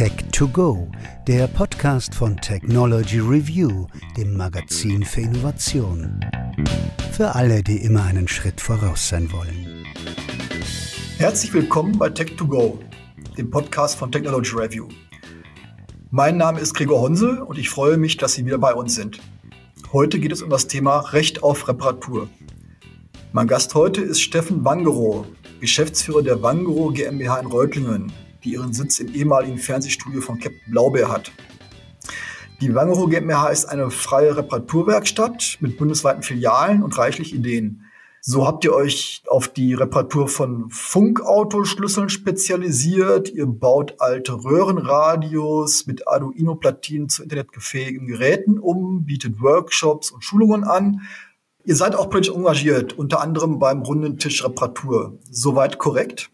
Tech2Go, der Podcast von Technology Review, dem Magazin für Innovation. Für alle, die immer einen Schritt voraus sein wollen. Herzlich willkommen bei Tech2Go, dem Podcast von Technology Review. Mein Name ist Gregor Honsel und ich freue mich, dass Sie wieder bei uns sind. Heute geht es um das Thema Recht auf Reparatur. Mein Gast heute ist Steffen Wangerow, Geschäftsführer der Wangerow GmbH in Reutlingen, die ihren Sitz im ehemaligen Fernsehstudio von Captain Blaubeer hat. Die Wangerow GmbH ist eine freie Reparaturwerkstatt mit bundesweiten Filialen und reichlich Ideen. So habt ihr euch auf die Reparatur von Funkautoschlüsseln spezialisiert. Ihr baut alte Röhrenradios mit Arduino-Platinen zu internetgefähigen Geräten um, bietet Workshops und Schulungen an. Ihr seid auch politisch engagiert, unter anderem beim runden Tisch Reparatur. Soweit korrekt?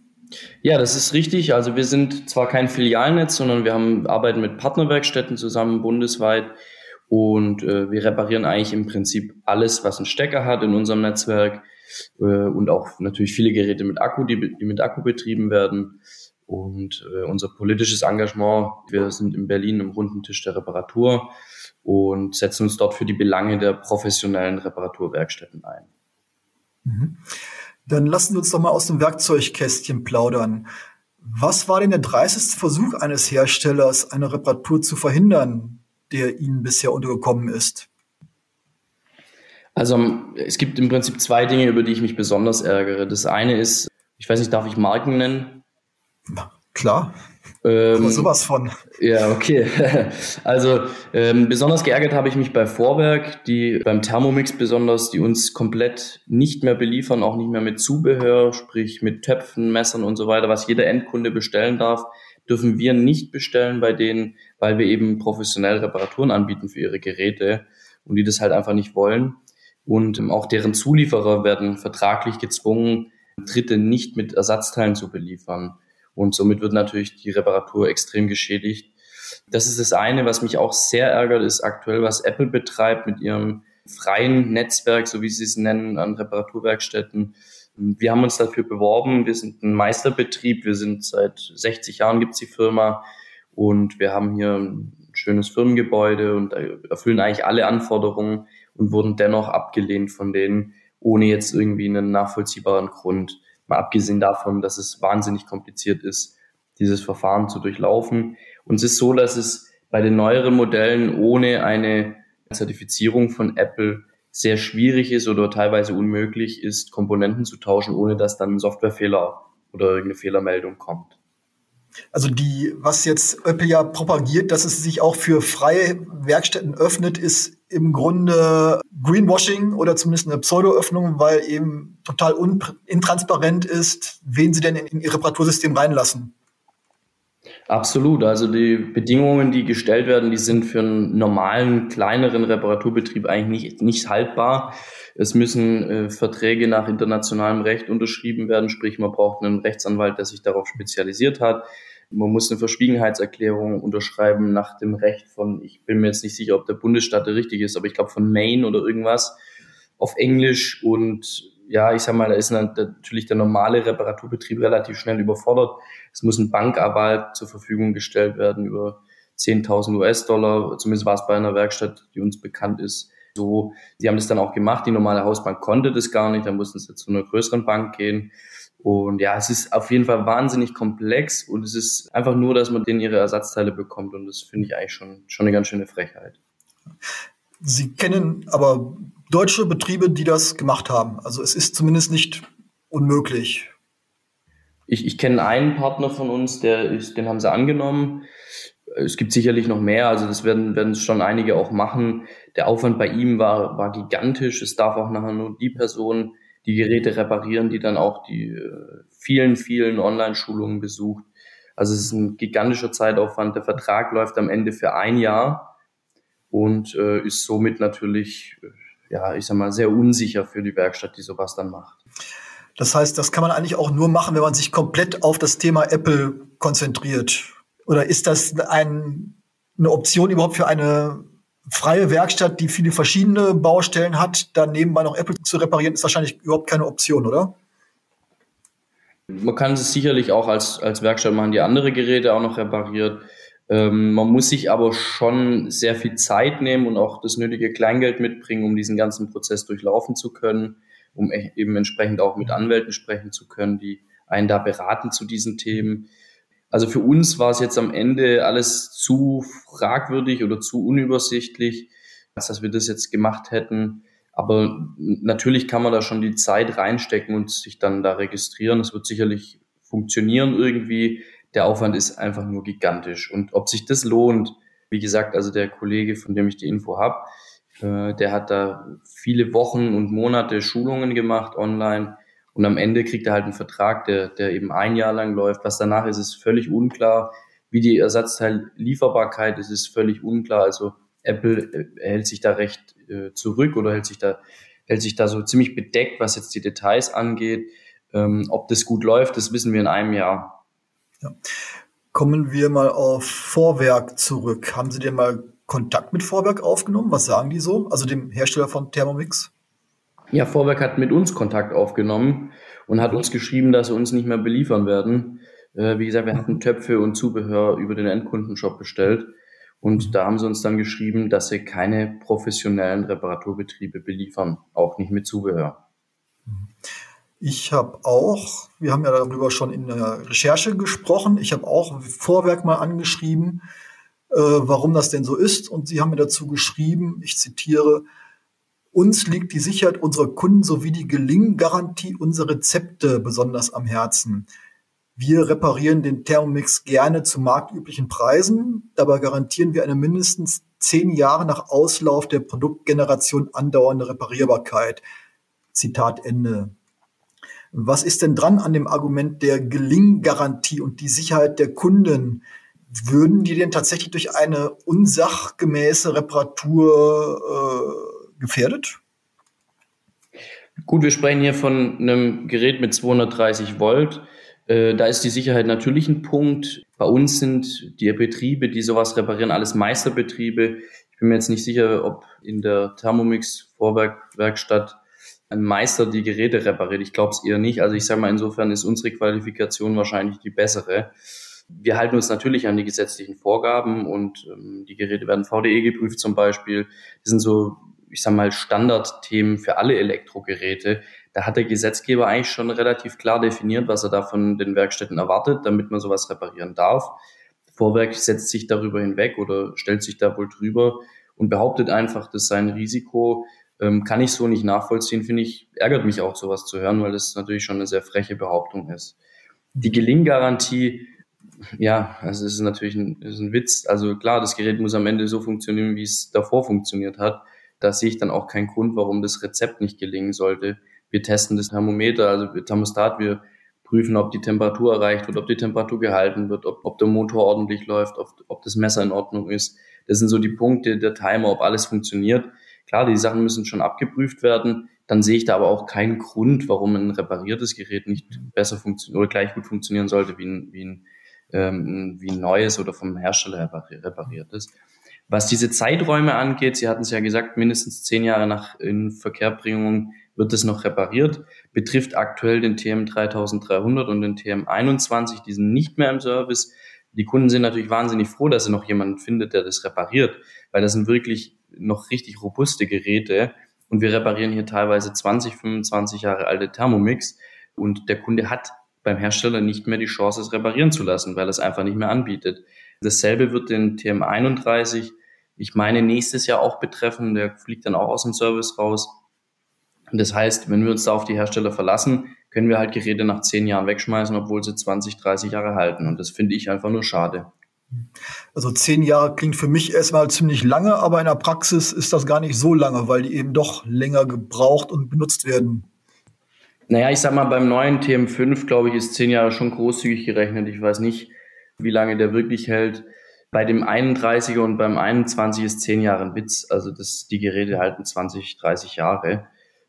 Ja, das ist richtig. Also wir sind zwar kein Filialnetz, sondern wir haben, arbeiten mit Partnerwerkstätten zusammen bundesweit und äh, wir reparieren eigentlich im Prinzip alles, was einen Stecker hat in unserem Netzwerk äh, und auch natürlich viele Geräte mit Akku, die, die mit Akku betrieben werden. Und äh, unser politisches Engagement, wir sind in Berlin im runden Tisch der Reparatur und setzen uns dort für die Belange der professionellen Reparaturwerkstätten ein. Mhm. Dann lassen Sie uns doch mal aus dem Werkzeugkästchen plaudern. Was war denn der dreisteste Versuch eines Herstellers, eine Reparatur zu verhindern, der Ihnen bisher untergekommen ist? Also es gibt im Prinzip zwei Dinge, über die ich mich besonders ärgere. Das eine ist, ich weiß nicht, darf ich Marken nennen? Na, klar. Ähm, Aber sowas von. Ja, okay. Also ähm, besonders geärgert habe ich mich bei Vorwerk, die beim Thermomix besonders, die uns komplett nicht mehr beliefern, auch nicht mehr mit Zubehör, sprich mit Töpfen, Messern und so weiter, was jeder Endkunde bestellen darf, dürfen wir nicht bestellen bei denen, weil wir eben professionell Reparaturen anbieten für ihre Geräte und die das halt einfach nicht wollen. Und ähm, auch deren Zulieferer werden vertraglich gezwungen, Dritte nicht mit Ersatzteilen zu beliefern. Und somit wird natürlich die Reparatur extrem geschädigt. Das ist das eine, was mich auch sehr ärgert, ist aktuell, was Apple betreibt mit ihrem freien Netzwerk, so wie sie es nennen, an Reparaturwerkstätten. Wir haben uns dafür beworben. Wir sind ein Meisterbetrieb. Wir sind seit 60 Jahren gibt's die Firma und wir haben hier ein schönes Firmengebäude und erfüllen eigentlich alle Anforderungen und wurden dennoch abgelehnt von denen, ohne jetzt irgendwie einen nachvollziehbaren Grund. Mal abgesehen davon, dass es wahnsinnig kompliziert ist, dieses Verfahren zu durchlaufen. Und es ist so, dass es bei den neueren Modellen ohne eine Zertifizierung von Apple sehr schwierig ist oder teilweise unmöglich ist, Komponenten zu tauschen, ohne dass dann ein Softwarefehler oder irgendeine Fehlermeldung kommt. Also die, was jetzt Apple ja propagiert, dass es sich auch für freie Werkstätten öffnet, ist im Grunde Greenwashing oder zumindest eine Pseudoöffnung, weil eben total intransparent ist, wen sie denn in, in ihr Reparatursystem reinlassen. Absolut. Also die Bedingungen, die gestellt werden, die sind für einen normalen, kleineren Reparaturbetrieb eigentlich nicht, nicht haltbar. Es müssen äh, Verträge nach internationalem Recht unterschrieben werden, sprich man braucht einen Rechtsanwalt, der sich darauf spezialisiert hat. Man muss eine Verschwiegenheitserklärung unterschreiben nach dem Recht von, ich bin mir jetzt nicht sicher, ob der Bundesstaat der richtig ist, aber ich glaube von Maine oder irgendwas auf Englisch und ja, ich sag mal, da ist natürlich der normale Reparaturbetrieb relativ schnell überfordert. Es muss ein Bankarbeit zur Verfügung gestellt werden über 10.000 US-Dollar. Zumindest war es bei einer Werkstatt, die uns bekannt ist, so. Die haben das dann auch gemacht. Die normale Hausbank konnte das gar nicht. Da mussten sie zu einer größeren Bank gehen. Und ja, es ist auf jeden Fall wahnsinnig komplex und es ist einfach nur, dass man denen ihre Ersatzteile bekommt und das finde ich eigentlich schon, schon eine ganz schöne Frechheit. Sie kennen aber deutsche Betriebe, die das gemacht haben. Also es ist zumindest nicht unmöglich. Ich, ich kenne einen Partner von uns, der ist, den haben sie angenommen. Es gibt sicherlich noch mehr, also das werden, werden schon einige auch machen. Der Aufwand bei ihm war, war gigantisch. Es darf auch nachher nur die Person die Geräte reparieren, die dann auch die äh, vielen, vielen Online-Schulungen besucht. Also es ist ein gigantischer Zeitaufwand. Der Vertrag läuft am Ende für ein Jahr und äh, ist somit natürlich äh, ja, ich sag mal, sehr unsicher für die Werkstatt, die sowas dann macht. Das heißt, das kann man eigentlich auch nur machen, wenn man sich komplett auf das Thema Apple konzentriert. Oder ist das ein, eine Option überhaupt für eine freie Werkstatt, die viele verschiedene Baustellen hat, dann nebenbei noch Apple zu reparieren, ist wahrscheinlich überhaupt keine Option, oder? Man kann es sicherlich auch als, als Werkstatt machen, die andere Geräte auch noch repariert. Ähm, man muss sich aber schon sehr viel Zeit nehmen und auch das nötige Kleingeld mitbringen, um diesen ganzen Prozess durchlaufen zu können, um e-, eben entsprechend auch mit Anwälten sprechen zu können, die einen da beraten zu diesen Themen. Also für uns war es jetzt am Ende alles zu fragwürdig oder zu unübersichtlich, dass wir das jetzt gemacht hätten. Aber natürlich kann man da schon die Zeit reinstecken und sich dann da registrieren. Es wird sicherlich funktionieren irgendwie. Der Aufwand ist einfach nur gigantisch. Und ob sich das lohnt, wie gesagt, also der Kollege, von dem ich die Info habe, äh, der hat da viele Wochen und Monate Schulungen gemacht online. Und am Ende kriegt er halt einen Vertrag, der, der eben ein Jahr lang läuft. Was danach ist, ist völlig unklar. Wie die Ersatzteillieferbarkeit ist, ist völlig unklar. Also Apple äh, hält sich da recht äh, zurück oder hält sich da hält sich da so ziemlich bedeckt, was jetzt die Details angeht. Ähm, ob das gut läuft, das wissen wir in einem Jahr. Ja. Kommen wir mal auf Vorwerk zurück. Haben Sie denn mal Kontakt mit Vorwerk aufgenommen? Was sagen die so? Also dem Hersteller von Thermomix? Ja, Vorwerk hat mit uns Kontakt aufgenommen und hat uns geschrieben, dass sie uns nicht mehr beliefern werden. Äh, wie gesagt, wir hatten Töpfe und Zubehör über den Endkundenshop bestellt. Und da haben sie uns dann geschrieben, dass sie keine professionellen Reparaturbetriebe beliefern, auch nicht mit Zubehör. Ich habe auch, wir haben ja darüber schon in der Recherche gesprochen, ich habe auch Vorwerk mal angeschrieben, äh, warum das denn so ist. Und sie haben mir dazu geschrieben, ich zitiere, uns liegt die Sicherheit unserer Kunden sowie die Gelinggarantie unserer Rezepte besonders am Herzen. Wir reparieren den Thermomix gerne zu marktüblichen Preisen. Dabei garantieren wir eine mindestens zehn Jahre nach Auslauf der Produktgeneration andauernde Reparierbarkeit. Zitat Ende. Was ist denn dran an dem Argument der Gelinggarantie und die Sicherheit der Kunden? Würden die denn tatsächlich durch eine unsachgemäße Reparatur äh, gefährdet? Gut, wir sprechen hier von einem Gerät mit 230 Volt äh, da ist die Sicherheit natürlich ein Punkt. Bei uns sind die Betriebe, die sowas reparieren, alles Meisterbetriebe. Ich bin mir jetzt nicht sicher, ob in der Thermomix Vorwerkwerkstatt ein Meister die Geräte repariert. Ich glaube es eher nicht. Also ich sage mal, insofern ist unsere Qualifikation wahrscheinlich die bessere. Wir halten uns natürlich an die gesetzlichen Vorgaben und ähm, die Geräte werden VDE geprüft zum Beispiel. Das sind so, ich sage mal, Standardthemen für alle Elektrogeräte da hat der Gesetzgeber eigentlich schon relativ klar definiert, was er da von den Werkstätten erwartet, damit man sowas reparieren darf. Vorwerk setzt sich darüber hinweg oder stellt sich da wohl drüber und behauptet einfach, dass sein Risiko ähm, kann ich so nicht nachvollziehen, finde ich, ärgert mich auch sowas zu hören, weil das natürlich schon eine sehr freche Behauptung ist. Die Gelinggarantie, ja, also es ist natürlich ein, ist ein Witz. Also klar, das Gerät muss am Ende so funktionieren, wie es davor funktioniert hat. Da sehe ich dann auch keinen Grund, warum das Rezept nicht gelingen sollte wir testen das Thermometer, also Thermostat, wir prüfen, ob die Temperatur erreicht wird, ob die Temperatur gehalten wird, ob, ob der Motor ordentlich läuft, ob, ob das Messer in Ordnung ist. Das sind so die Punkte, der Timer, ob alles funktioniert. Klar, die Sachen müssen schon abgeprüft werden. Dann sehe ich da aber auch keinen Grund, warum ein repariertes Gerät nicht besser funktioniert oder gleich gut funktionieren sollte wie ein, wie ein, ähm, wie ein neues oder vom Hersteller repariertes. Was diese Zeiträume angeht, Sie hatten es ja gesagt, mindestens zehn Jahre nach Inverkehrbringung wird es noch repariert, betrifft aktuell den TM 3300 und den TM 21, die sind nicht mehr im Service. Die Kunden sind natürlich wahnsinnig froh, dass sie noch jemanden findet, der das repariert, weil das sind wirklich noch richtig robuste Geräte und wir reparieren hier teilweise 20, 25 Jahre alte Thermomix und der Kunde hat beim Hersteller nicht mehr die Chance, es reparieren zu lassen, weil er es einfach nicht mehr anbietet. Dasselbe wird den TM31, ich meine, nächstes Jahr auch betreffen, der fliegt dann auch aus dem Service raus. Und das heißt, wenn wir uns da auf die Hersteller verlassen, können wir halt Geräte nach zehn Jahren wegschmeißen, obwohl sie 20, 30 Jahre halten. Und das finde ich einfach nur schade. Also zehn Jahre klingt für mich erstmal ziemlich lange, aber in der Praxis ist das gar nicht so lange, weil die eben doch länger gebraucht und benutzt werden. Naja, ich sag mal, beim neuen TM5, glaube ich, ist zehn Jahre schon großzügig gerechnet. Ich weiß nicht, wie lange der wirklich hält. Bei dem 31er und beim 21 ist zehn Jahre ein Witz. Also das, die Geräte halten 20, 30 Jahre.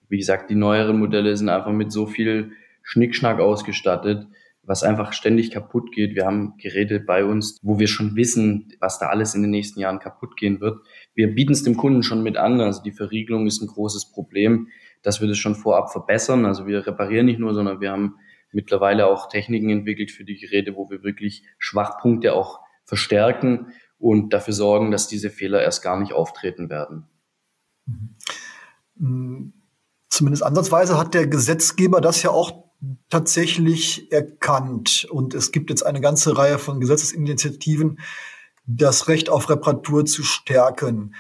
Wie gesagt, die neueren Modelle sind einfach mit so viel Schnickschnack ausgestattet, was einfach ständig kaputt geht. Wir haben Geräte bei uns, wo wir schon wissen, was da alles in den nächsten Jahren kaputt gehen wird. Wir bieten es dem Kunden schon mit an. Also die Verriegelung ist ein großes Problem, dass wir das schon vorab verbessern. Also wir reparieren nicht nur, sondern wir haben mittlerweile auch Techniken entwickelt für die Geräte, wo wir wirklich Schwachpunkte auch verstärken und dafür sorgen, dass diese Fehler erst gar nicht auftreten werden. Mhm. Zumindest ansatzweise hat der Gesetzgeber das ja auch tatsächlich erkannt. Und es gibt jetzt eine ganze Reihe von Gesetzesinitiativen, das Recht auf Reparatur zu stärken.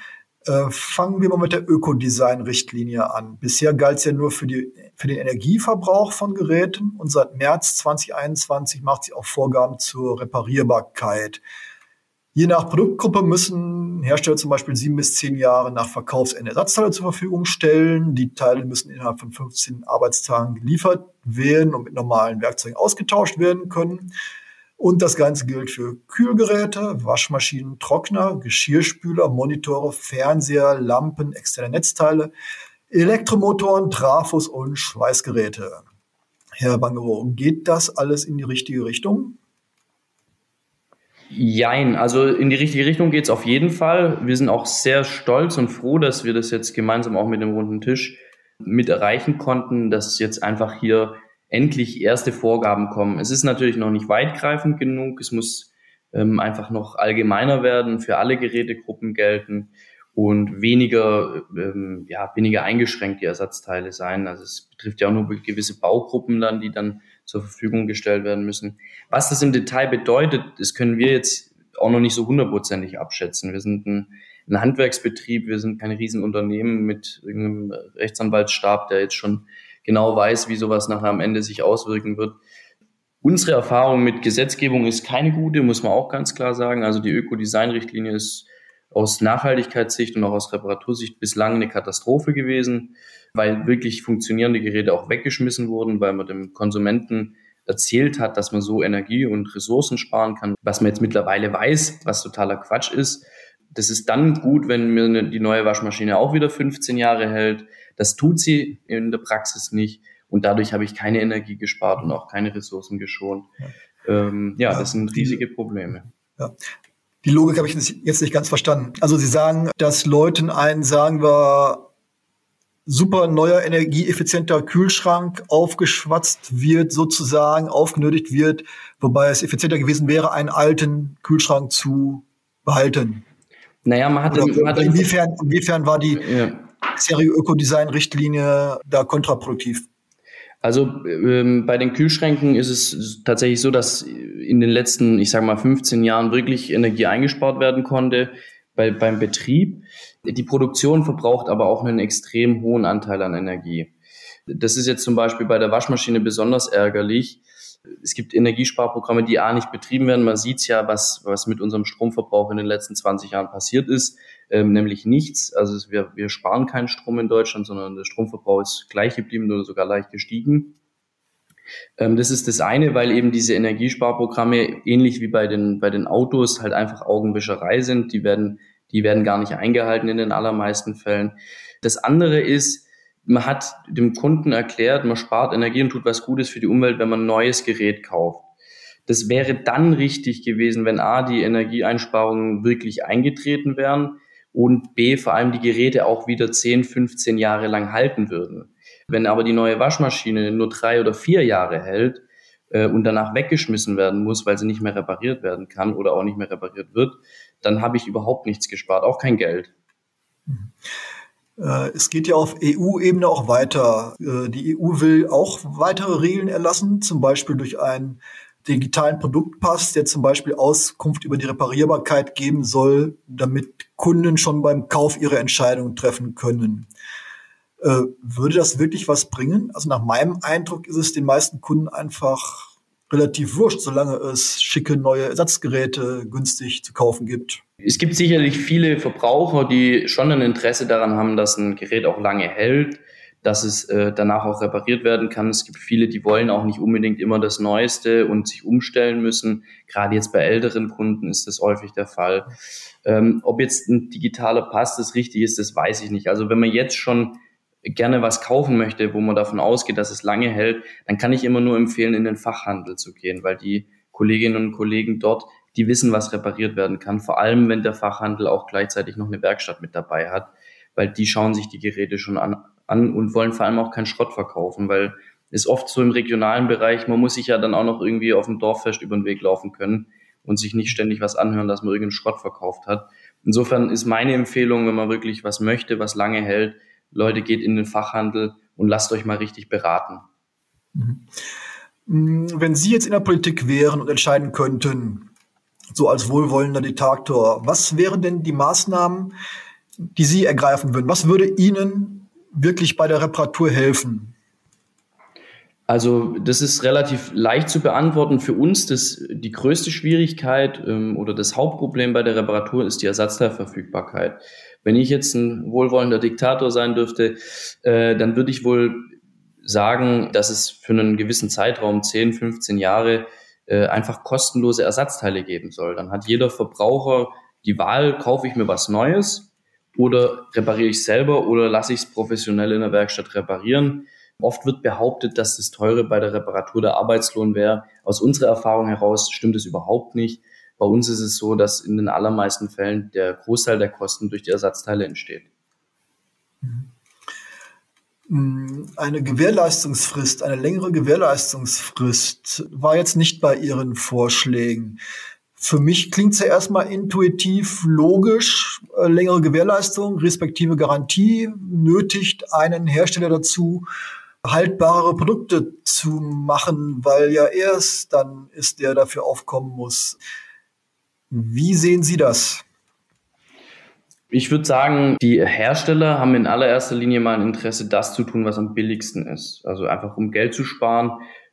Äh, fangen wir mal mit der Ökodesign-Richtlinie an. Bisher galt es ja nur für, die, für den Energieverbrauch von Geräten und seit März 2021 macht sie auch Vorgaben zur Reparierbarkeit. Je nach Produktgruppe müssen Hersteller zum Beispiel sieben bis zehn Jahre nach Verkaufsende Ersatzteile zur Verfügung stellen. Die Teile müssen innerhalb von 15 Arbeitstagen geliefert werden und mit normalen Werkzeugen ausgetauscht werden können. Und das Ganze gilt für Kühlgeräte, Waschmaschinen, Trockner, Geschirrspüler, Monitore, Fernseher, Lampen, externe Netzteile, Elektromotoren, Trafos und Schweißgeräte. Herr Bangerow, geht das alles in die richtige Richtung? Jein, also in die richtige Richtung geht's auf jeden Fall. Wir sind auch sehr stolz und froh, dass wir das jetzt gemeinsam auch mit dem runden Tisch mit erreichen konnten, dass jetzt einfach hier endlich erste Vorgaben kommen. Es ist natürlich noch nicht weitgreifend genug. Es muss ähm, einfach noch allgemeiner werden, für alle Gerätegruppen gelten und weniger, ähm, ja, weniger eingeschränkt die Ersatzteile sein. Also es betrifft ja auch nur gewisse Baugruppen dann, die dann zur Verfügung gestellt werden müssen. Was das im Detail bedeutet, das können wir jetzt auch noch nicht so hundertprozentig abschätzen. Wir sind ein, ein Handwerksbetrieb, wir sind kein Riesenunternehmen mit irgendeinem Rechtsanwaltsstab, der jetzt schon genau weiß, wie sowas nachher am Ende sich auswirken wird. Unsere Erfahrung mit Gesetzgebung ist keine gute, muss man auch ganz klar sagen. Also die Ökodesign-Richtlinie ist aus Nachhaltigkeitssicht und auch aus Reparatursicht bislang eine Katastrophe gewesen weil wirklich funktionierende Geräte auch weggeschmissen wurden, weil man dem Konsumenten erzählt hat, dass man so Energie und Ressourcen sparen kann, was man jetzt mittlerweile weiß, was totaler Quatsch ist. Das ist dann gut, wenn mir die neue Waschmaschine auch wieder 15 Jahre hält. Das tut sie in der Praxis nicht. Und dadurch habe ich keine Energie gespart und auch keine Ressourcen geschont. Ja, ähm, ja, ja das sind riesige Probleme. Ja. Die Logik habe ich jetzt nicht ganz verstanden. Also Sie sagen, dass Leuten einen, sagen wir, super neuer, energieeffizienter Kühlschrank aufgeschwatzt wird, sozusagen aufgenötigt wird, wobei es effizienter gewesen wäre, einen alten Kühlschrank zu behalten. Naja, man hat, man hat inwiefern, inwiefern war die ja. Serie Ökodesign-Richtlinie da kontraproduktiv? Also ähm, bei den Kühlschränken ist es tatsächlich so, dass in den letzten, ich sage mal, 15 Jahren wirklich Energie eingespart werden konnte bei, beim Betrieb. Die Produktion verbraucht aber auch einen extrem hohen Anteil an Energie. Das ist jetzt zum Beispiel bei der Waschmaschine besonders ärgerlich. Es gibt Energiesparprogramme, die A nicht betrieben werden. Man sieht ja, was, was mit unserem Stromverbrauch in den letzten 20 Jahren passiert ist, ähm, nämlich nichts. Also wir, wir sparen keinen Strom in Deutschland, sondern der Stromverbrauch ist gleich geblieben oder sogar leicht gestiegen. Ähm, das ist das eine, weil eben diese Energiesparprogramme ähnlich wie bei den, bei den Autos halt einfach Augenwischerei sind. Die werden, die werden gar nicht eingehalten in den allermeisten Fällen. Das andere ist, man hat dem Kunden erklärt, man spart Energie und tut was Gutes für die Umwelt, wenn man ein neues Gerät kauft. Das wäre dann richtig gewesen, wenn A, die Energieeinsparungen wirklich eingetreten wären und B, vor allem die Geräte auch wieder 10, 15 Jahre lang halten würden. Wenn aber die neue Waschmaschine nur drei oder vier Jahre hält äh, und danach weggeschmissen werden muss, weil sie nicht mehr repariert werden kann oder auch nicht mehr repariert wird, dann habe ich überhaupt nichts gespart, auch kein Geld. Mhm. Äh, es geht ja auf EU-Ebene auch weiter. Äh, die EU will auch weitere Regeln erlassen, zum Beispiel durch einen digitalen Produktpass, der zum Beispiel Auskunft über die Reparierbarkeit geben soll, damit Kunden schon beim Kauf ihre Entscheidung treffen können. Äh, würde das wirklich was bringen? Also nach meinem Eindruck ist es den meisten Kunden einfach relativ wurscht, solange es schicke neue Ersatzgeräte günstig zu kaufen gibt. Es gibt sicherlich viele Verbraucher, die schon ein Interesse daran haben, dass ein Gerät auch lange hält, dass es äh, danach auch repariert werden kann. Es gibt viele, die wollen auch nicht unbedingt immer das Neueste und sich umstellen müssen. Gerade jetzt bei älteren Kunden ist das häufig der Fall. Ähm, ob jetzt ein digitaler Pass das richtig ist, das weiß ich nicht. Also wenn man jetzt schon gerne was kaufen möchte, wo man davon ausgeht, dass es lange hält, dann kann ich immer nur empfehlen, in den Fachhandel zu gehen, weil die Kolleginnen und Kollegen dort, die wissen, was repariert werden kann, vor allem wenn der Fachhandel auch gleichzeitig noch eine Werkstatt mit dabei hat, weil die schauen sich die Geräte schon an, an und wollen vor allem auch keinen Schrott verkaufen, weil ist oft so im regionalen Bereich, man muss sich ja dann auch noch irgendwie auf dem Dorffest über den Weg laufen können. und sich nicht ständig was anhören, dass man irgendeinen Schrott verkauft hat. Insofern ist meine Empfehlung, wenn man wirklich was möchte, was lange hält, Leute, geht in den Fachhandel und lasst euch mal richtig beraten. Mhm. Wenn Sie jetzt in der Politik wären und entscheiden könnten, so als wohlwollender Diktator, was wären denn die Maßnahmen, die Sie ergreifen würden? Was würde Ihnen wirklich bei der Reparatur helfen? Also das ist relativ leicht zu beantworten. Für uns das, die größte Schwierigkeit ähm, oder das Hauptproblem bei der Reparatur ist die Ersatzteilverfügbarkeit. Wenn ich jetzt ein wohlwollender Diktator sein dürfte, äh, dann würde ich wohl sagen, dass es für einen gewissen Zeitraum, 10, 15 Jahre, äh, einfach kostenlose Ersatzteile geben soll. Dann hat jeder Verbraucher die Wahl, kaufe ich mir was Neues oder repariere ich selber oder lasse ich es professionell in der Werkstatt reparieren Oft wird behauptet, dass das Teure bei der Reparatur der Arbeitslohn wäre. Aus unserer Erfahrung heraus stimmt es überhaupt nicht. Bei uns ist es so, dass in den allermeisten Fällen der Großteil der Kosten durch die Ersatzteile entsteht. Mhm. Eine Gewährleistungsfrist, eine längere Gewährleistungsfrist war jetzt nicht bei Ihren Vorschlägen. Für mich klingt es ja erstmal intuitiv logisch. Äh, längere Gewährleistung, respektive Garantie nötigt einen Hersteller dazu, haltbare Produkte zu machen, weil ja erst dann ist, der dafür aufkommen muss. Wie sehen Sie das? Ich würde sagen, die Hersteller haben in allererster Linie mal ein Interesse, das zu tun, was am billigsten ist. Also einfach um Geld zu sparen.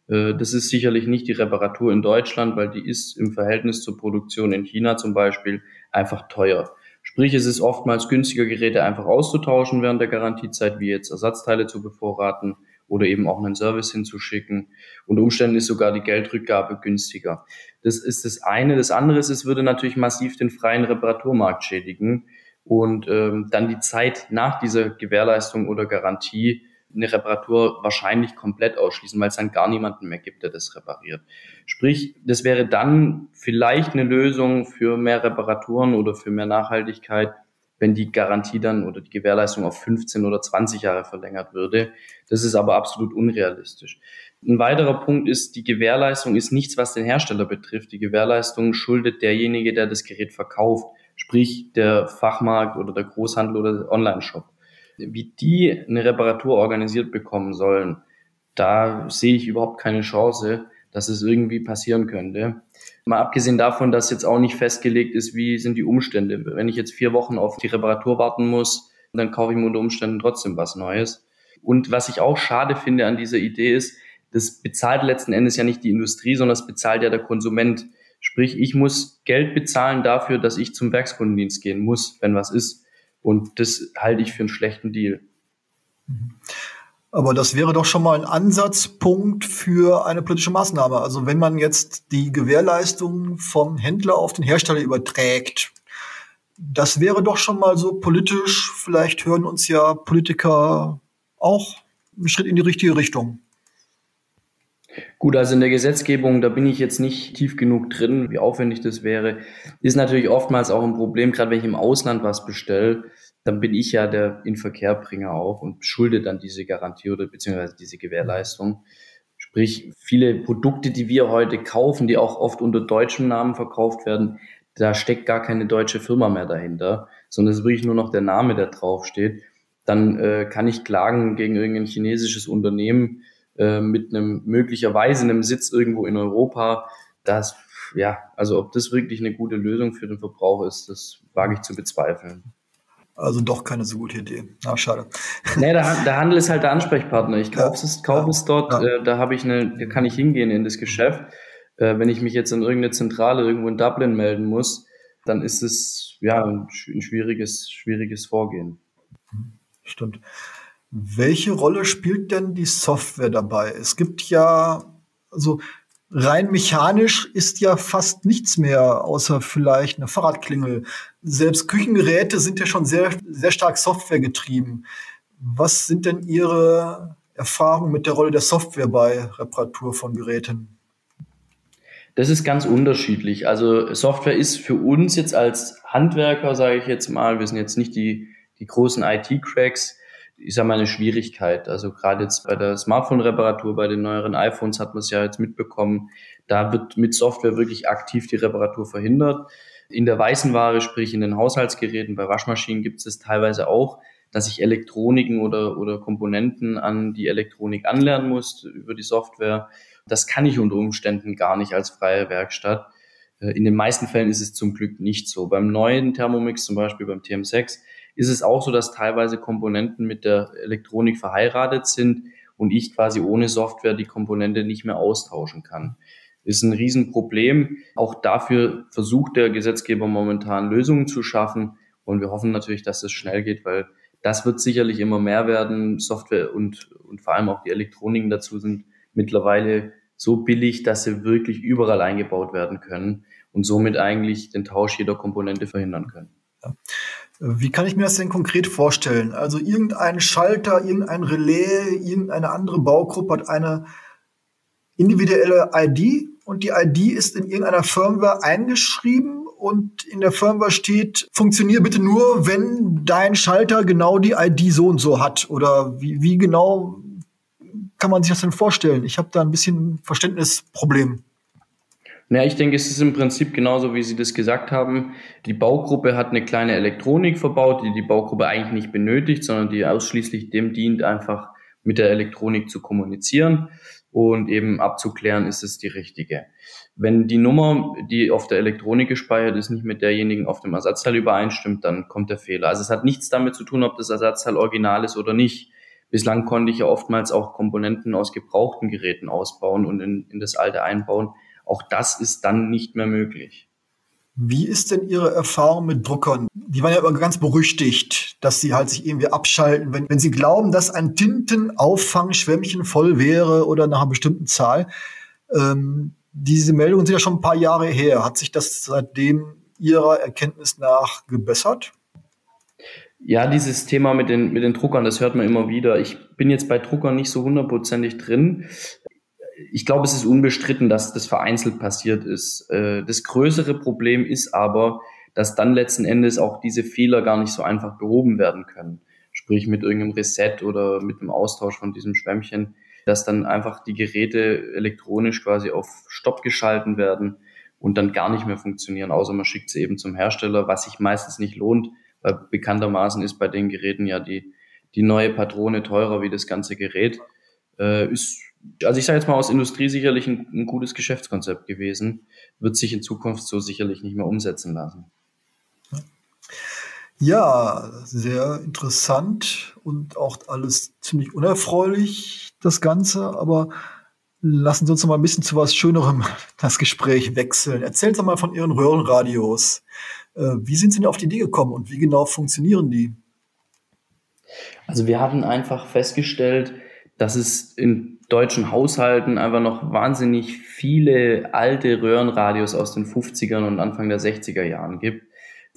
Äh, das ist sicherlich nicht die Reparatur in Deutschland, weil die ist im Verhältnis zur Produktion in China zum Beispiel einfach teuer. Sprich, es ist oftmals günstiger, Geräte einfach auszutauschen während der Garantiezeit, wie jetzt Ersatzteile zu bevorraten oder eben auch einen Service hinzuschicken. Unter Umständen ist sogar die Geldrückgabe günstiger. Das ist das eine. Das andere ist, es würde natürlich massiv den freien Reparaturmarkt schädigen und ähm, dann die Zeit nach dieser Gewährleistung oder Garantie eine Reparatur wahrscheinlich komplett ausschließen, weil es dann gar niemanden mehr gibt, der das repariert. Sprich, das wäre dann vielleicht eine Lösung für mehr Reparaturen oder für mehr Nachhaltigkeit, wenn die Garantie dann oder die Gewährleistung auf 15 oder 20 Jahre verlängert würde. Das ist aber absolut unrealistisch. Ein weiterer Punkt ist, die Gewährleistung ist nichts, was den Hersteller betrifft. Die Gewährleistung schuldet derjenige, der das Gerät verkauft, sprich der Fachmarkt oder der Großhandel oder der Online-Shop. Wie die eine Reparatur organisiert bekommen sollen, da sehe ich überhaupt keine Chance, dass es irgendwie passieren könnte. Mal abgesehen davon, dass jetzt auch nicht festgelegt ist, wie sind die Umstände. Wenn ich jetzt vier Wochen auf die Reparatur warten muss, dann kaufe ich mir unter Umständen trotzdem was Neues. Und was ich auch schade finde an dieser Idee ist, das bezahlt letzten Endes ja nicht die Industrie, sondern das bezahlt ja der Konsument. Sprich, ich muss Geld bezahlen dafür, dass ich zum Werkskundendienst gehen muss, wenn was ist. Und das halte ich für einen schlechten Deal. Aber das wäre doch schon mal ein Ansatzpunkt für eine politische Maßnahme. Also wenn man jetzt die Gewährleistung vom Händler auf den Hersteller überträgt, das wäre doch schon mal so politisch. Vielleicht hören uns ja Politiker auch einen Schritt in die richtige Richtung. Gut, also in der Gesetzgebung, da bin ich jetzt nicht tief genug drin, wie aufwendig das wäre. Ist natürlich oftmals auch ein Problem, gerade wenn ich im Ausland was bestelle dann bin ich ja der Inverkehrbringer auch und schulde dann diese Garantie oder beziehungsweise diese Gewährleistung. Sprich, viele Produkte, die wir heute kaufen, die auch oft unter deutschem Namen verkauft werden, da steckt gar keine deutsche Firma mehr dahinter, sondern es ist wirklich nur noch der Name, der draufsteht. Dann äh, kann ich klagen gegen irgendein chinesisches Unternehmen äh, mit einem möglicherweise einem Sitz irgendwo in Europa. Das, ja, also ob das wirklich eine gute Lösung für den Verbraucher ist, das wage ich zu bezweifeln. Also doch keine so gute Idee. Na, schade. Nee, der, der Handel ist halt der Ansprechpartner. Ich kaufe es, kauf es dort, ja. äh, da habe ich eine, da kann ich hingehen in das Geschäft. Äh, wenn ich mich jetzt in irgendeine Zentrale irgendwo in Dublin melden muss, dann ist es ja ein, ein schwieriges, schwieriges Vorgehen. Stimmt. Welche Rolle spielt denn die Software dabei? Es gibt ja, also rein mechanisch ist ja fast nichts mehr, außer vielleicht eine Fahrradklingel. Selbst Küchengeräte sind ja schon sehr, sehr stark Software getrieben. Was sind denn Ihre Erfahrungen mit der Rolle der Software bei Reparatur von Geräten? Das ist ganz unterschiedlich. Also Software ist für uns jetzt als Handwerker, sage ich jetzt mal, wir sind jetzt nicht die, die großen IT-Cracks, ist ja mal eine Schwierigkeit. Also gerade jetzt bei der Smartphone-Reparatur, bei den neueren iPhones hat man es ja jetzt mitbekommen, da wird mit Software wirklich aktiv die Reparatur verhindert. In der weißen Ware, sprich in den Haushaltsgeräten, bei Waschmaschinen gibt es teilweise auch, dass ich Elektroniken oder, oder Komponenten an die Elektronik anlernen muss über die Software. Das kann ich unter Umständen gar nicht als freie Werkstatt. Äh, in den meisten Fällen ist es zum Glück nicht so. Beim neuen Thermomix, zum Beispiel beim TM6, ist es auch so, dass teilweise Komponenten mit der Elektronik verheiratet sind und ich quasi ohne Software die Komponente nicht mehr austauschen kann. Ist ein Riesenproblem. Auch dafür versucht der Gesetzgeber momentan Lösungen zu schaffen. Und wir hoffen natürlich, dass es schnell geht, weil das wird sicherlich immer mehr werden. Software und, und vor allem auch die Elektroniken dazu sind mittlerweile so billig, dass sie wirklich überall eingebaut werden können und somit eigentlich den Tausch jeder Komponente verhindern können. Ja. Wie kann ich mir das denn konkret vorstellen? Also irgendein Schalter, irgendein Relais, irgendeine andere Baugruppe hat eine individuelle ID und die ID ist in irgendeiner Firmware eingeschrieben und in der Firmware steht, funktioniere bitte nur, wenn dein Schalter genau die ID so und so hat. Oder wie, wie genau kann man sich das denn vorstellen? Ich habe da ein bisschen Verständnisproblem. Ja, ich denke, es ist im Prinzip genauso, wie Sie das gesagt haben. Die Baugruppe hat eine kleine Elektronik verbaut, die die Baugruppe eigentlich nicht benötigt, sondern die ausschließlich dem dient, einfach mit der Elektronik zu kommunizieren und eben abzuklären, ist es die richtige. Wenn die Nummer, die auf der Elektronik gespeichert ist, nicht mit derjenigen auf dem Ersatzteil übereinstimmt, dann kommt der Fehler. Also es hat nichts damit zu tun, ob das Ersatzteil original ist oder nicht. Bislang konnte ich ja oftmals auch Komponenten aus gebrauchten Geräten ausbauen und in, in das alte einbauen. Auch das ist dann nicht mehr möglich. Wie ist denn Ihre Erfahrung mit Druckern? Die waren ja immer ganz berüchtigt, dass sie halt sich irgendwie abschalten, wenn, wenn sie glauben, dass ein Tintenauffangschwämmchen voll wäre oder nach einer bestimmten Zahl. Ähm, diese Meldungen sind ja schon ein paar Jahre her. Hat sich das seitdem Ihrer Erkenntnis nach gebessert? Ja, dieses Thema mit den, mit den Druckern, das hört man immer wieder. Ich bin jetzt bei Druckern nicht so hundertprozentig drin ich glaube, es ist unbestritten, dass das vereinzelt passiert ist. Äh, das größere Problem ist aber, dass dann letzten Endes auch diese Fehler gar nicht so einfach behoben werden können. Sprich mit irgendeinem Reset oder mit dem Austausch von diesem Schwämmchen, dass dann einfach die Geräte elektronisch quasi auf Stopp geschalten werden und dann gar nicht mehr funktionieren, außer man schickt sie eben zum Hersteller, was sich meistens nicht lohnt, weil bekanntermaßen ist bei den Geräten ja die, die neue Patrone teurer wie das ganze Gerät. Äh, ist also ich sage jetzt mal aus Industrie sicherlich ein, ein, gutes Geschäftskonzept gewesen, wird sich in Zukunft so sicherlich nicht mehr umsetzen lassen. Ja, sehr interessant und auch alles ziemlich unerfreulich, das Ganze, aber lassen Sie uns noch mal ein bisschen zu was Schönerem das Gespräch wechseln. Erzählen Sie mal von Ihren Röhrenradios. Äh, wie sind Sie denn auf die Idee gekommen und wie genau funktionieren die? Also wir haben einfach festgestellt, dass es in deutschen Haushalten einfach noch wahnsinnig viele alte Röhrenradios aus den 50ern und Anfang der 60er Jahren gibt.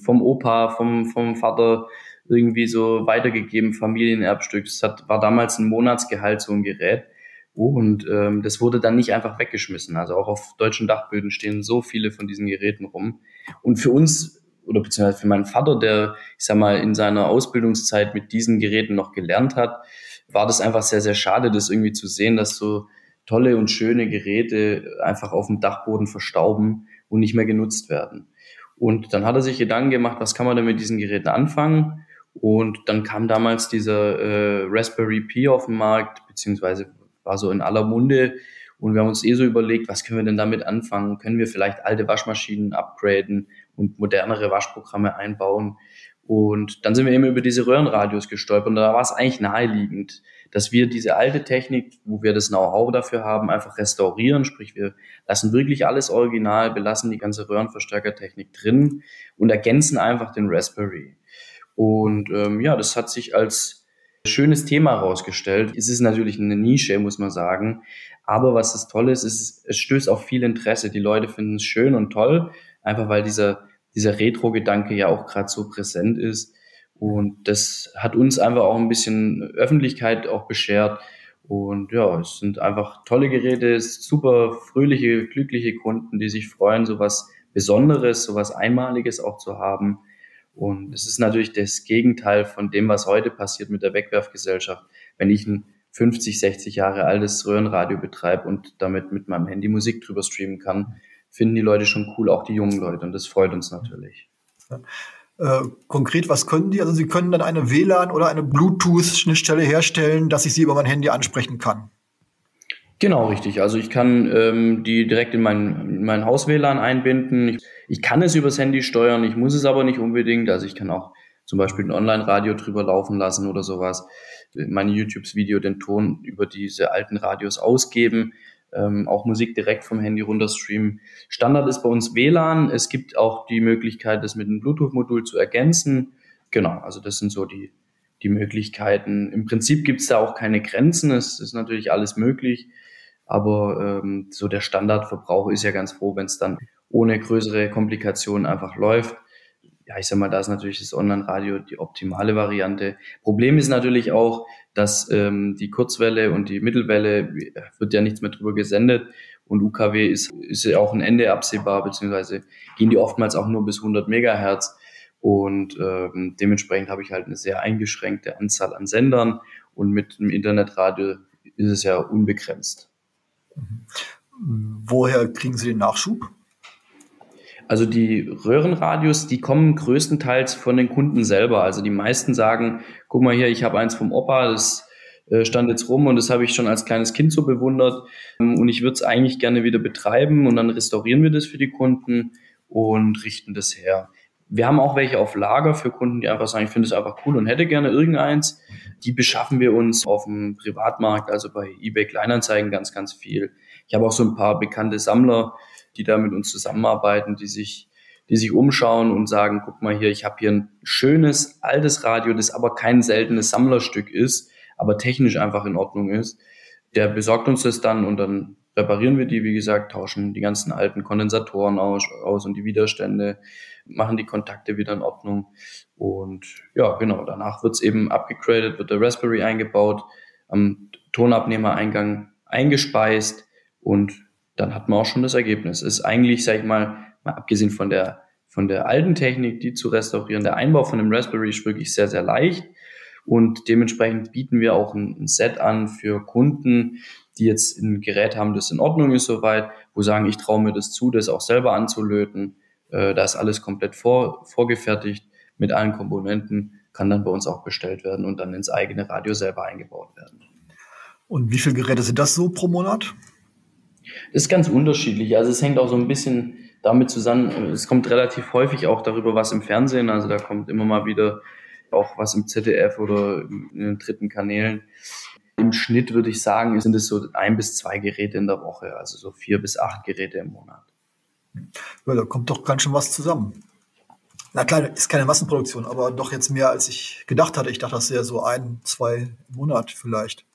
Vom Opa, vom, vom Vater irgendwie so weitergegeben, Familienerbstück. Das hat, war damals ein Monatsgehalt, so ein Gerät. Und ähm, das wurde dann nicht einfach weggeschmissen. Also auch auf deutschen Dachböden stehen so viele von diesen Geräten rum. Und für uns oder beziehungsweise für meinen Vater, der, ich sag mal, in seiner Ausbildungszeit mit diesen Geräten noch gelernt hat, war das einfach sehr, sehr schade, das irgendwie zu sehen, dass so tolle und schöne Geräte einfach auf dem Dachboden verstauben und nicht mehr genutzt werden. Und dann hat er sich Gedanken gemacht, was kann man denn mit diesen Geräten anfangen? Und dann kam damals dieser äh, Raspberry Pi auf den Markt, beziehungsweise war so in aller Munde. Und wir haben uns eh so überlegt, was können wir denn damit anfangen? Können wir vielleicht alte Waschmaschinen upgraden und modernere Waschprogramme einbauen? Und dann sind wir eben über diese Röhrenradios gestolpert und da war es eigentlich naheliegend, dass wir diese alte Technik, wo wir das Know-how dafür haben, einfach restaurieren. Sprich, wir lassen wirklich alles original, belassen die ganze Röhrenverstärkertechnik drin und ergänzen einfach den Raspberry. Und ähm, ja, das hat sich als schönes Thema herausgestellt. Es ist natürlich eine Nische, muss man sagen. Aber was das Tolle ist, ist, es stößt auf viel Interesse. Die Leute finden es schön und toll, einfach weil dieser dieser Retro-Gedanke ja auch gerade so präsent ist. Und das hat uns einfach auch ein bisschen Öffentlichkeit auch beschert. Und ja, es sind einfach tolle Geräte, super fröhliche, glückliche Kunden, die sich freuen, sowas Besonderes, sowas Einmaliges auch zu haben. Und es ist natürlich das Gegenteil von dem, was heute passiert mit der Wegwerfgesellschaft. Wenn ich ein 50, 60 Jahre altes Röhrenradio betreibe und damit mit meinem Handy Musik drüber streamen kann, finden die Leute schon cool, auch die jungen Leute. Und das freut uns natürlich. Ja. Äh, konkret, was können die? Also Sie können dann eine WLAN oder eine Bluetooth-Schnittstelle herstellen, dass ich sie über mein Handy ansprechen kann. Genau, richtig. Also ich kann ähm, die direkt in mein, in mein Haus-WLAN einbinden. Ich, ich kann es übers Handy steuern, ich muss es aber nicht unbedingt. Also ich kann auch zum Beispiel ein Online-Radio drüber laufen lassen oder sowas. Meine YouTube-Video den Ton über diese alten Radios ausgeben ähm, auch Musik direkt vom Handy runterstreamen. Standard ist bei uns WLAN. Es gibt auch die Möglichkeit, das mit einem Bluetooth-Modul zu ergänzen. Genau, also das sind so die, die Möglichkeiten. Im Prinzip gibt es da auch keine Grenzen. Es ist natürlich alles möglich. Aber ähm, so der Standardverbrauch ist ja ganz froh, wenn es dann ohne größere Komplikationen einfach läuft. Ja, ich sag mal, da ist natürlich das Online-Radio die optimale Variante. Problem ist natürlich auch, dass ähm, die Kurzwelle und die Mittelwelle wird ja nichts mehr drüber gesendet und UKW ist, ist ja auch ein Ende absehbar, beziehungsweise gehen die oftmals auch nur bis 100 Megahertz und ähm, dementsprechend habe ich halt eine sehr eingeschränkte Anzahl an Sendern und mit dem Internetradio ist es ja unbegrenzt. Woher kriegen Sie den Nachschub? Also die Röhrenradios, die kommen größtenteils von den Kunden selber. Also die meisten sagen, guck mal hier, ich habe eins vom Opa, das äh, stand jetzt rum und das habe ich schon als kleines Kind so bewundert ähm, und ich würde es eigentlich gerne wieder betreiben und dann restaurieren wir das für die Kunden und richten das her. Wir haben auch welche auf Lager für Kunden, die einfach sagen, ich finde es einfach cool und hätte gerne irgendeins. Die beschaffen wir uns auf dem Privatmarkt, also bei eBay Kleinanzeigen ganz, ganz viel. Ich habe auch so ein paar bekannte Sammler, die da mit uns zusammenarbeiten, die sich, die sich umschauen und sagen, guck mal hier, ich habe hier ein schönes altes Radio, das aber kein seltenes Sammlerstück ist, aber technisch einfach in Ordnung ist. Der besorgt uns das dann und dann reparieren wir die, wie gesagt, tauschen die ganzen alten Kondensatoren aus, aus und die Widerstände, machen die Kontakte wieder in Ordnung. Und ja, genau, danach wird's eben abgegradet, wird der Raspberry eingebaut, am Tonabnehmereingang eingespeist und dann hat man auch schon das Ergebnis. Ist eigentlich, sag ich mal, mal abgesehen von der, von der alten Technik, die zu restaurieren, der Einbau von dem Raspberry ist wirklich sehr, sehr leicht. Und dementsprechend bieten wir auch ein, ein Set an für Kunden, die jetzt ein Gerät haben, das in Ordnung ist soweit, wo sagen, ich traue mir das zu, das auch selber anzulöten. Äh, da ist alles komplett vor, vorgefertigt mit allen Komponenten, kann dann bei uns auch bestellt werden und dann ins eigene Radio selber eingebaut werden. Und wie viele Geräte sind das so pro Monat? Das ist ganz unterschiedlich. Also es hängt auch so ein bisschen damit zusammen, es kommt relativ häufig auch darüber was im Fernsehen, also da kommt immer mal wieder auch was im ZDF oder in den dritten Kanälen. Im Schnitt würde ich sagen, sind es so ein bis zwei Geräte in der Woche, also so vier bis acht Geräte im Monat. Ja, da kommt doch ganz schön was zusammen. Na klar, ist keine Massenproduktion, aber doch jetzt mehr, als ich gedacht hatte. Ich dachte, das wäre so ein, zwei im Monat vielleicht.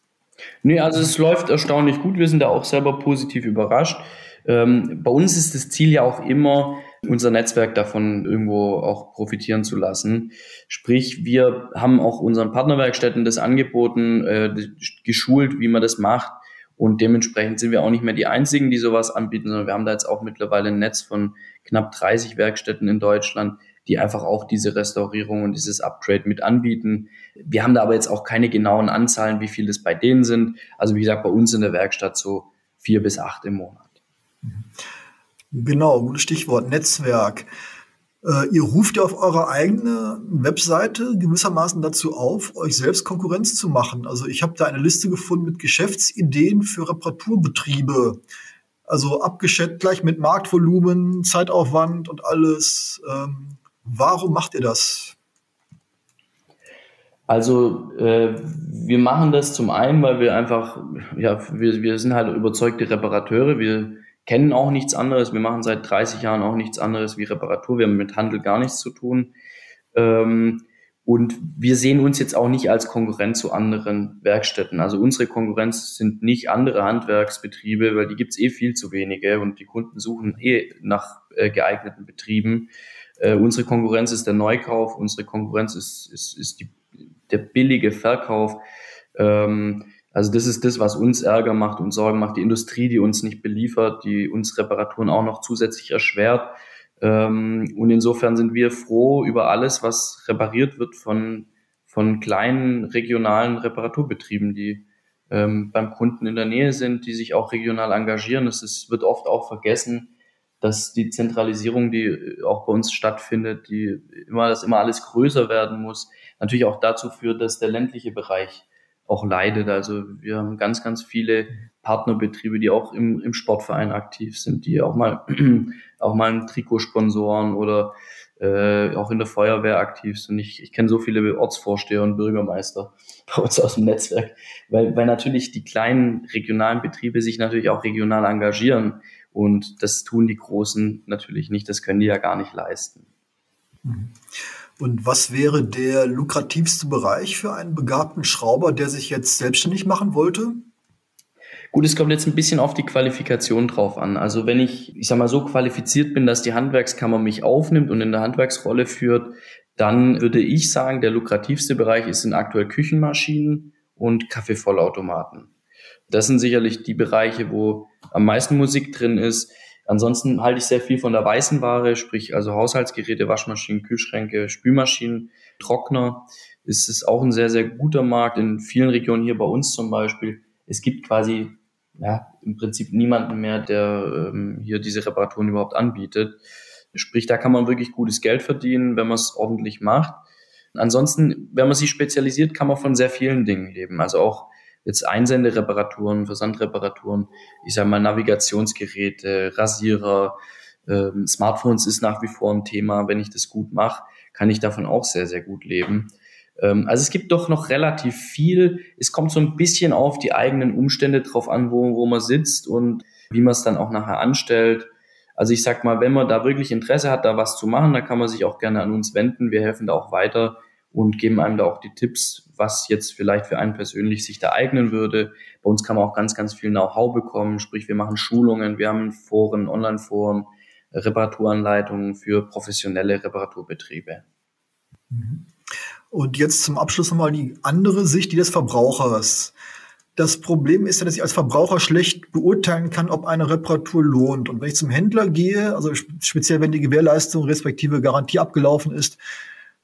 Nee, also es läuft erstaunlich gut. Wir sind da auch selber positiv überrascht. Ähm, bei uns ist das Ziel ja auch immer, unser Netzwerk davon irgendwo auch profitieren zu lassen. Sprich, wir haben auch unseren Partnerwerkstätten das angeboten, äh, geschult, wie man das macht. Und dementsprechend sind wir auch nicht mehr die einzigen, die sowas anbieten, sondern wir haben da jetzt auch mittlerweile ein Netz von knapp 30 Werkstätten in Deutschland, die einfach auch diese Restaurierung und dieses Upgrade mit anbieten. Wir haben da aber jetzt auch keine genauen Anzahlen, wie viel es bei denen sind. Also wie gesagt, bei uns in der Werkstatt so vier bis acht im Monat. Genau, gutes Stichwort Netzwerk. Äh, ihr ruft ja auf eurer eigenen Webseite gewissermaßen dazu auf, euch selbst Konkurrenz zu machen. Also ich habe da eine Liste gefunden mit Geschäftsideen für Reparaturbetriebe. Also abgeschätzt gleich mit Marktvolumen, Zeitaufwand und alles. Ähm, Warum macht ihr das? Also äh, wir machen das zum einen, weil wir einfach, ja, wir, wir sind halt überzeugte Reparateure, wir kennen auch nichts anderes, wir machen seit 30 Jahren auch nichts anderes wie Reparatur, wir haben mit Handel gar nichts zu tun. Ähm, und wir sehen uns jetzt auch nicht als Konkurrent zu anderen Werkstätten. Also unsere Konkurrenz sind nicht andere Handwerksbetriebe, weil die gibt's eh viel zu wenige und die Kunden suchen eh nach äh, geeigneten Betrieben. Äh, unsere Konkurrenz ist der Neukauf, unsere Konkurrenz ist, ist, ist die, der billige Verkauf. Ähm, also das ist das, was uns Ärger macht und Sorgen macht. Die Industrie, die uns nicht beliefert, die uns Reparaturen auch noch zusätzlich erschwert. Ähm, und insofern sind wir froh über alles, was repariert wird von, von kleinen regionalen Reparaturbetrieben, die ähm, beim Kunden in der Nähe sind, die sich auch regional engagieren. Es wird oft auch vergessen, dass die Zentralisierung, die auch bei uns stattfindet, die immer, dass immer alles größer werden muss, natürlich auch dazu führt, dass der ländliche Bereich auch leidet. Also wir haben ganz, ganz viele Partnerbetriebe, die auch im, im Sportverein aktiv sind, die auch mal auch mal ein Trikot sponsoren oder äh, auch in der Feuerwehr aktiv sind. Ich, ich kenne so viele Ortsvorsteher und Bürgermeister bei uns aus dem Netzwerk, weil, weil natürlich die kleinen regionalen Betriebe sich natürlich auch regional engagieren und das tun die Großen natürlich nicht, das können die ja gar nicht leisten. Mhm. Und was wäre der lukrativste Bereich für einen begabten Schrauber, der sich jetzt selbstständig machen wollte? Gut, es kommt jetzt ein bisschen auf die Qualifikation drauf an. Also wenn ich, ich sag mal, so qualifiziert bin, dass die Handwerkskammer mich aufnimmt und in der Handwerksrolle führt, dann würde ich sagen, der lukrativste Bereich ist in aktuell Küchenmaschinen und Kaffeevollautomaten. Das sind sicherlich die Bereiche, wo am meisten Musik drin ist. Ansonsten halte ich sehr viel von der weißen Ware, sprich also Haushaltsgeräte, Waschmaschinen, Kühlschränke, Spülmaschinen, Trockner. Ist es auch ein sehr, sehr guter Markt in vielen Regionen hier bei uns zum Beispiel. Es gibt quasi ja, im Prinzip niemanden mehr, der ähm, hier diese Reparaturen überhaupt anbietet. Sprich, da kann man wirklich gutes Geld verdienen, wenn man es ordentlich macht. Ansonsten, wenn man sich spezialisiert, kann man von sehr vielen Dingen leben. Also auch jetzt Einsendereparaturen, Versandreparaturen, ich sage mal Navigationsgeräte, Rasierer, ähm, Smartphones ist nach wie vor ein Thema. Wenn ich das gut mache, kann ich davon auch sehr, sehr gut leben. Ähm, also es gibt doch noch relativ viel. Es kommt so ein bisschen auf die eigenen Umstände drauf an, wo, wo man sitzt und wie man es dann auch nachher anstellt. Also ich sag mal, wenn man da wirklich Interesse hat, da was zu machen, dann kann man sich auch gerne an uns wenden. Wir helfen da auch weiter und geben einem da auch die Tipps, was jetzt vielleicht für einen persönlich sich da eignen würde. Bei uns kann man auch ganz, ganz viel Know-how bekommen, sprich wir machen Schulungen, wir haben Foren, Online-Foren, Reparaturanleitungen für professionelle Reparaturbetriebe. Und jetzt zum Abschluss nochmal die andere Sicht, die des Verbrauchers. Das Problem ist ja, dass ich als Verbraucher schlecht beurteilen kann, ob eine Reparatur lohnt. Und wenn ich zum Händler gehe, also speziell wenn die Gewährleistung respektive Garantie abgelaufen ist,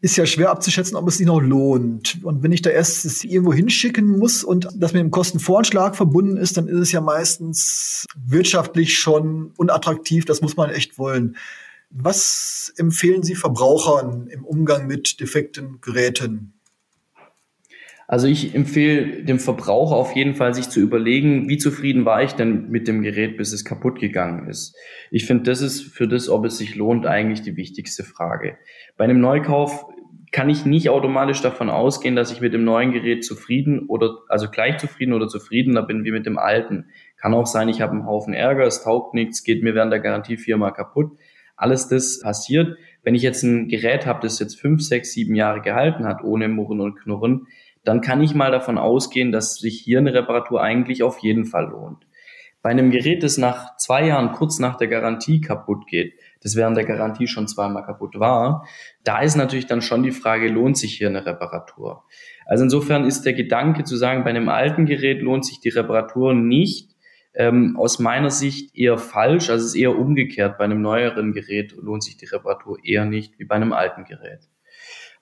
ist ja schwer abzuschätzen, ob es sich noch lohnt. Und wenn ich da erst es irgendwo hinschicken muss und das mit dem Kostenvoranschlag verbunden ist, dann ist es ja meistens wirtschaftlich schon unattraktiv. Das muss man echt wollen. Was empfehlen Sie Verbrauchern im Umgang mit defekten Geräten? Also ich empfehle dem Verbraucher auf jeden Fall, sich zu überlegen, wie zufrieden war ich denn mit dem Gerät, bis es kaputt gegangen ist. Ich finde, das ist für das, ob es sich lohnt, eigentlich die wichtigste Frage. Bei einem Neukauf kann ich nicht automatisch davon ausgehen, dass ich mit dem neuen Gerät zufrieden oder also gleich zufrieden oder zufriedener bin wie mit dem alten. Kann auch sein, ich habe einen Haufen Ärger, es taugt nichts, geht mir während der Garantie viermal kaputt. Alles das passiert. Wenn ich jetzt ein Gerät habe, das jetzt fünf, sechs, sieben Jahre gehalten hat, ohne Murren und Knurren, dann kann ich mal davon ausgehen, dass sich hier eine Reparatur eigentlich auf jeden Fall lohnt. Bei einem Gerät, das nach zwei Jahren kurz nach der Garantie kaputt geht, das während der Garantie schon zweimal kaputt war, da ist natürlich dann schon die Frage, lohnt sich hier eine Reparatur? Also insofern ist der Gedanke zu sagen, bei einem alten Gerät lohnt sich die Reparatur nicht, ähm, aus meiner Sicht eher falsch. Also es ist eher umgekehrt. Bei einem neueren Gerät lohnt sich die Reparatur eher nicht wie bei einem alten Gerät.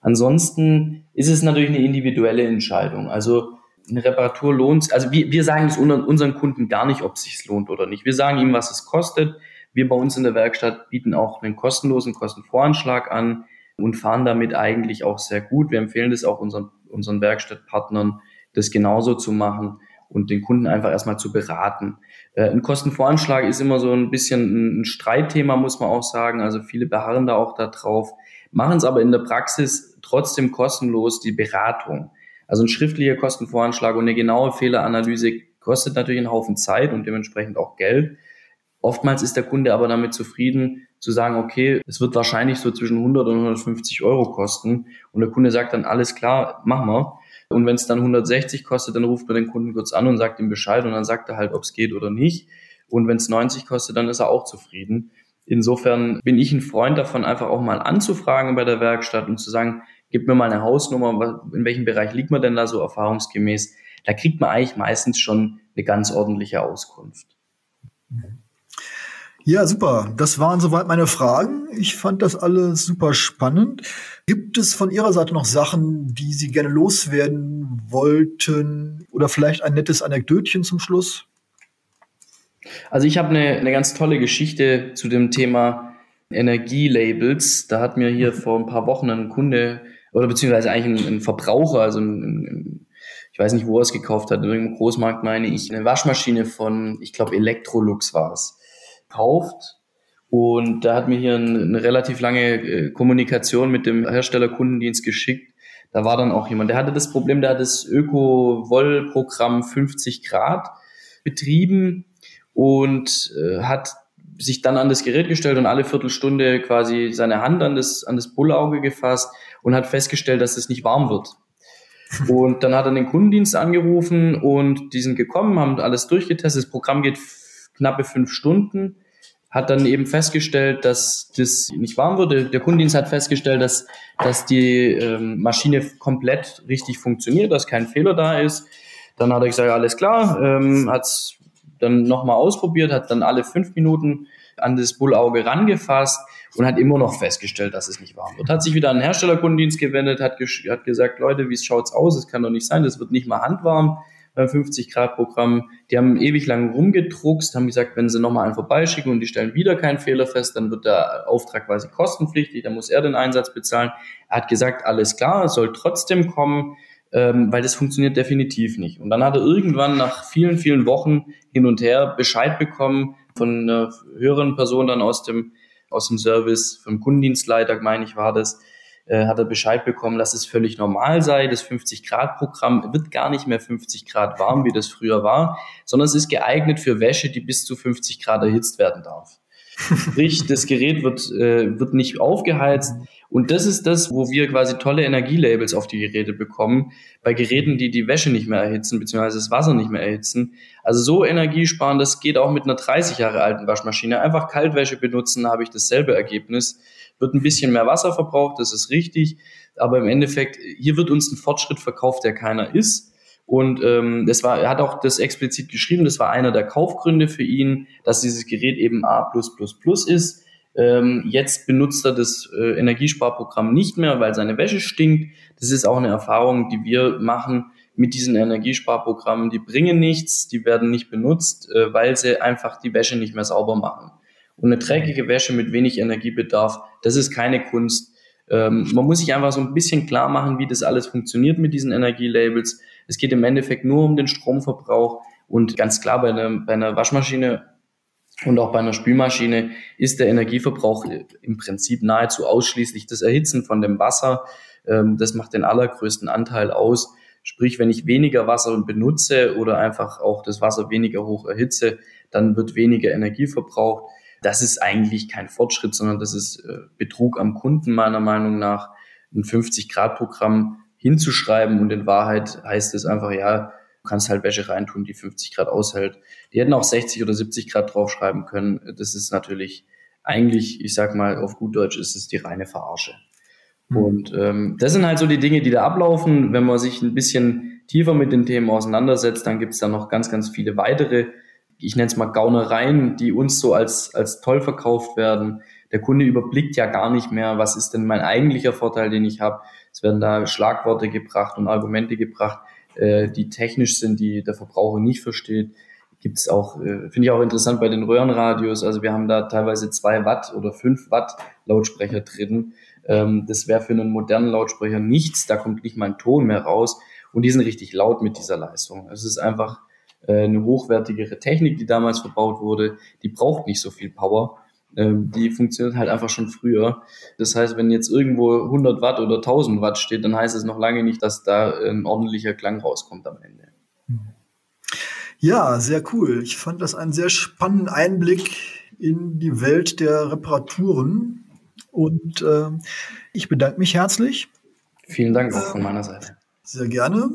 Ansonsten ist es natürlich eine individuelle Entscheidung. Also eine Reparatur lohnt, also wir, wir sagen es unseren Kunden gar nicht, ob es sich lohnt oder nicht. Wir sagen ihm, was es kostet. Wir bei uns in der Werkstatt bieten auch einen kostenlosen Kostenvoranschlag an und fahren damit eigentlich auch sehr gut. Wir empfehlen das auch unseren, unseren Werkstattpartnern, das genauso zu machen und den Kunden einfach erstmal zu beraten. Äh, ein Kostenvoranschlag ist immer so ein bisschen ein Streitthema, muss man auch sagen. Also viele beharren da auch darauf machen es aber in der Praxis trotzdem kostenlos die Beratung. Also ein schriftlicher Kostenvoranschlag und eine genaue Fehleranalyse kostet natürlich einen Haufen Zeit und dementsprechend auch Geld. Oftmals ist der Kunde aber damit zufrieden zu sagen, okay, es wird wahrscheinlich so zwischen 100 und 150 Euro kosten und der Kunde sagt dann, alles klar, machen wir. Und wenn es dann 160 kostet, dann ruft man den Kunden kurz an und sagt ihm Bescheid und dann sagt er halt, ob es geht oder nicht. Und wenn es 90 kostet, dann ist er auch zufrieden. Insofern bin ich ein Freund davon, einfach auch mal anzufragen bei der Werkstatt und zu sagen, gib mir mal eine Hausnummer, in welchem Bereich liegt man denn da so erfahrungsgemäß? Da kriegt man eigentlich meistens schon eine ganz ordentliche Auskunft. Ja, super. Das waren soweit meine Fragen. Ich fand das alles super spannend. Gibt es von Ihrer Seite noch Sachen, die Sie gerne loswerden wollten? Oder vielleicht ein nettes Anekdötchen zum Schluss? Also ich habe eine, eine ganz tolle Geschichte zu dem Thema Energielabels. Da hat mir hier vor ein paar Wochen ein Kunde oder beziehungsweise eigentlich ein, ein Verbraucher, also ein, ein, ich weiß nicht, wo er es gekauft hat, in irgendeinem Großmarkt meine ich, eine Waschmaschine von, ich glaube, Electrolux war es kauft. Und da hat mir hier eine relativ lange äh, Kommunikation mit dem Herstellerkundendienst geschickt. Da war dann auch jemand, der hatte das Problem, der hat das Öko-Woll-Programm 50 Grad betrieben und äh, hat sich dann an das Gerät gestellt und alle Viertelstunde quasi seine Hand an das, an das Bullauge gefasst und hat festgestellt, dass es nicht warm wird. Und dann hat er den Kundendienst angerufen und die sind gekommen, haben alles durchgetestet. Das Programm geht knappe fünf Stunden, hat dann eben festgestellt, dass das nicht warm wurde. Der Kundendienst hat festgestellt, dass, dass die ähm, Maschine komplett richtig funktioniert, dass kein Fehler da ist. Dann hat er gesagt, alles klar, ähm, hat es dann nochmal ausprobiert, hat dann alle fünf Minuten an das Bullauge rangefasst und hat immer noch festgestellt, dass es nicht warm wird. Hat sich wieder an den Herstellerkundendienst gewendet, hat, hat gesagt, Leute, wie schaut's aus? Es kann doch nicht sein, das wird nicht mal handwarm. 50 Grad Programm. Die haben ewig lang rumgedruckst, haben gesagt, wenn sie nochmal einen vorbeischicken und die stellen wieder keinen Fehler fest, dann wird der Auftrag quasi kostenpflichtig, dann muss er den Einsatz bezahlen. Er hat gesagt, alles klar, es soll trotzdem kommen, ähm, weil das funktioniert definitiv nicht. Und dann hat er irgendwann nach vielen, vielen Wochen hin und her Bescheid bekommen von einer höheren Person dann aus dem, aus dem Service, vom Kundendienstleiter, meine ich, war das, äh, hat er Bescheid bekommen, dass es völlig normal sei. Das 50-Grad-Programm wird gar nicht mehr 50 Grad warm, wie das früher war, sondern es ist geeignet für Wäsche, die bis zu 50 Grad erhitzt werden darf. Sprich, das Gerät wird, äh, wird nicht aufgeheizt. Und das ist das, wo wir quasi tolle Energielabels auf die Geräte bekommen. Bei Geräten, die die Wäsche nicht mehr erhitzen, beziehungsweise das Wasser nicht mehr erhitzen. Also so Energiesparen, das geht auch mit einer 30 Jahre alten Waschmaschine. Einfach Kaltwäsche benutzen, habe ich dasselbe Ergebnis wird ein bisschen mehr Wasser verbraucht, das ist richtig. Aber im Endeffekt, hier wird uns ein Fortschritt verkauft, der keiner ist. Und ähm, das war, er hat auch das explizit geschrieben, das war einer der Kaufgründe für ihn, dass dieses Gerät eben A ist. Ähm, jetzt benutzt er das äh, Energiesparprogramm nicht mehr, weil seine Wäsche stinkt. Das ist auch eine Erfahrung, die wir machen mit diesen Energiesparprogrammen. Die bringen nichts, die werden nicht benutzt, äh, weil sie einfach die Wäsche nicht mehr sauber machen. Und eine dreckige Wäsche mit wenig Energiebedarf, das ist keine Kunst. Ähm, man muss sich einfach so ein bisschen klar machen, wie das alles funktioniert mit diesen Energielabels. Es geht im Endeffekt nur um den Stromverbrauch und ganz klar bei einer, bei einer Waschmaschine und auch bei einer Spülmaschine ist der Energieverbrauch im Prinzip nahezu ausschließlich das Erhitzen von dem Wasser. Ähm, das macht den allergrößten Anteil aus. Sprich, wenn ich weniger Wasser benutze oder einfach auch das Wasser weniger hoch erhitze, dann wird weniger Energie verbraucht das ist eigentlich kein Fortschritt, sondern das ist äh, Betrug am Kunden meiner Meinung nach, ein 50-Grad-Programm hinzuschreiben und in Wahrheit heißt es einfach, ja, kannst halt Wäsche reintun, die 50 Grad aushält. Die hätten auch 60 oder 70 Grad draufschreiben können. Das ist natürlich eigentlich, ich sag mal, auf gut Deutsch ist es die reine Verarsche. Mhm. Und ähm, das sind halt so die Dinge, die da ablaufen. Wenn man sich ein bisschen tiefer mit den Themen auseinandersetzt, dann gibt es da noch ganz, ganz viele weitere ich nenne es mal Gaunereien, die uns so als, als toll verkauft werden. Der Kunde überblickt ja gar nicht mehr, was ist denn mein eigentlicher Vorteil, den ich habe. Es werden da Schlagworte gebracht und Argumente gebracht, äh, die technisch sind, die der Verbraucher nicht versteht. Gibt es auch, äh, finde ich auch interessant bei den Röhrenradios. Also wir haben da teilweise zwei Watt oder fünf Watt Lautsprecher drin. Ähm, das wäre für einen modernen Lautsprecher nichts. Da kommt nicht mal ein Ton mehr raus. Und die sind richtig laut mit dieser Leistung. Es ist einfach äh, eine hochwertigere Technik, die damals verbaut wurde, die braucht nicht so viel Power. Ähm, die funktioniert halt einfach schon früher. Das heißt, wenn jetzt irgendwo 100 Watt oder 1000 Watt steht, dann heißt es noch lange nicht, dass da ein ordentlicher Klang rauskommt am Ende. Ja, sehr cool. Ich fand das einen sehr spannenden Einblick in die Welt der Reparaturen. Und äh, ich bedanke mich herzlich. Vielen Dank auch von meiner Seite. Sehr gerne.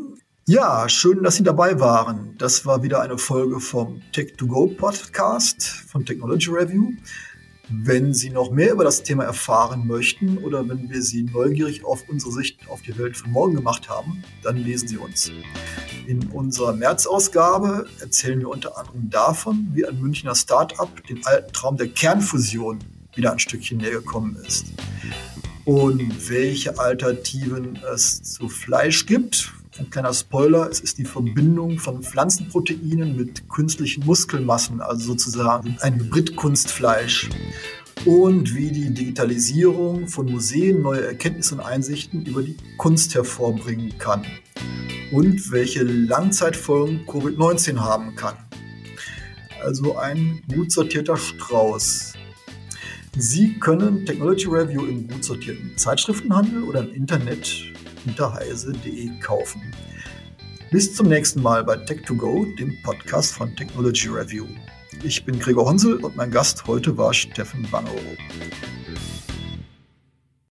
Ja, schön, dass Sie dabei waren. Das war wieder eine Folge vom Tech2Go Podcast von Technology Review. Wenn Sie noch mehr über das Thema erfahren möchten oder wenn wir Sie neugierig auf unsere Sicht auf die Welt von morgen gemacht haben, dann lesen Sie uns. In unserer März-Ausgabe erzählen wir unter anderem davon, wie ein Münchner Start-up den alten Traum der Kernfusion wieder ein Stückchen näher gekommen ist. Und welche Alternativen es zu Fleisch gibt. Ein kleiner Spoiler, es ist die Verbindung von Pflanzenproteinen mit künstlichen Muskelmassen, also sozusagen ein Hybridkunstfleisch. Und wie die Digitalisierung von Museen neue Erkenntnisse und Einsichten über die Kunst hervorbringen kann. Und welche Langzeitfolgen Covid-19 haben kann. Also ein gut sortierter Strauß. Sie können Technology Review im gut sortierten Zeitschriftenhandel oder im Internet unter heise.de kaufen. Bis zum nächsten Mal bei Tech2Go, dem Podcast von Technology Review. Ich bin Gregor Honsel und mein Gast heute war Steffen Bannow.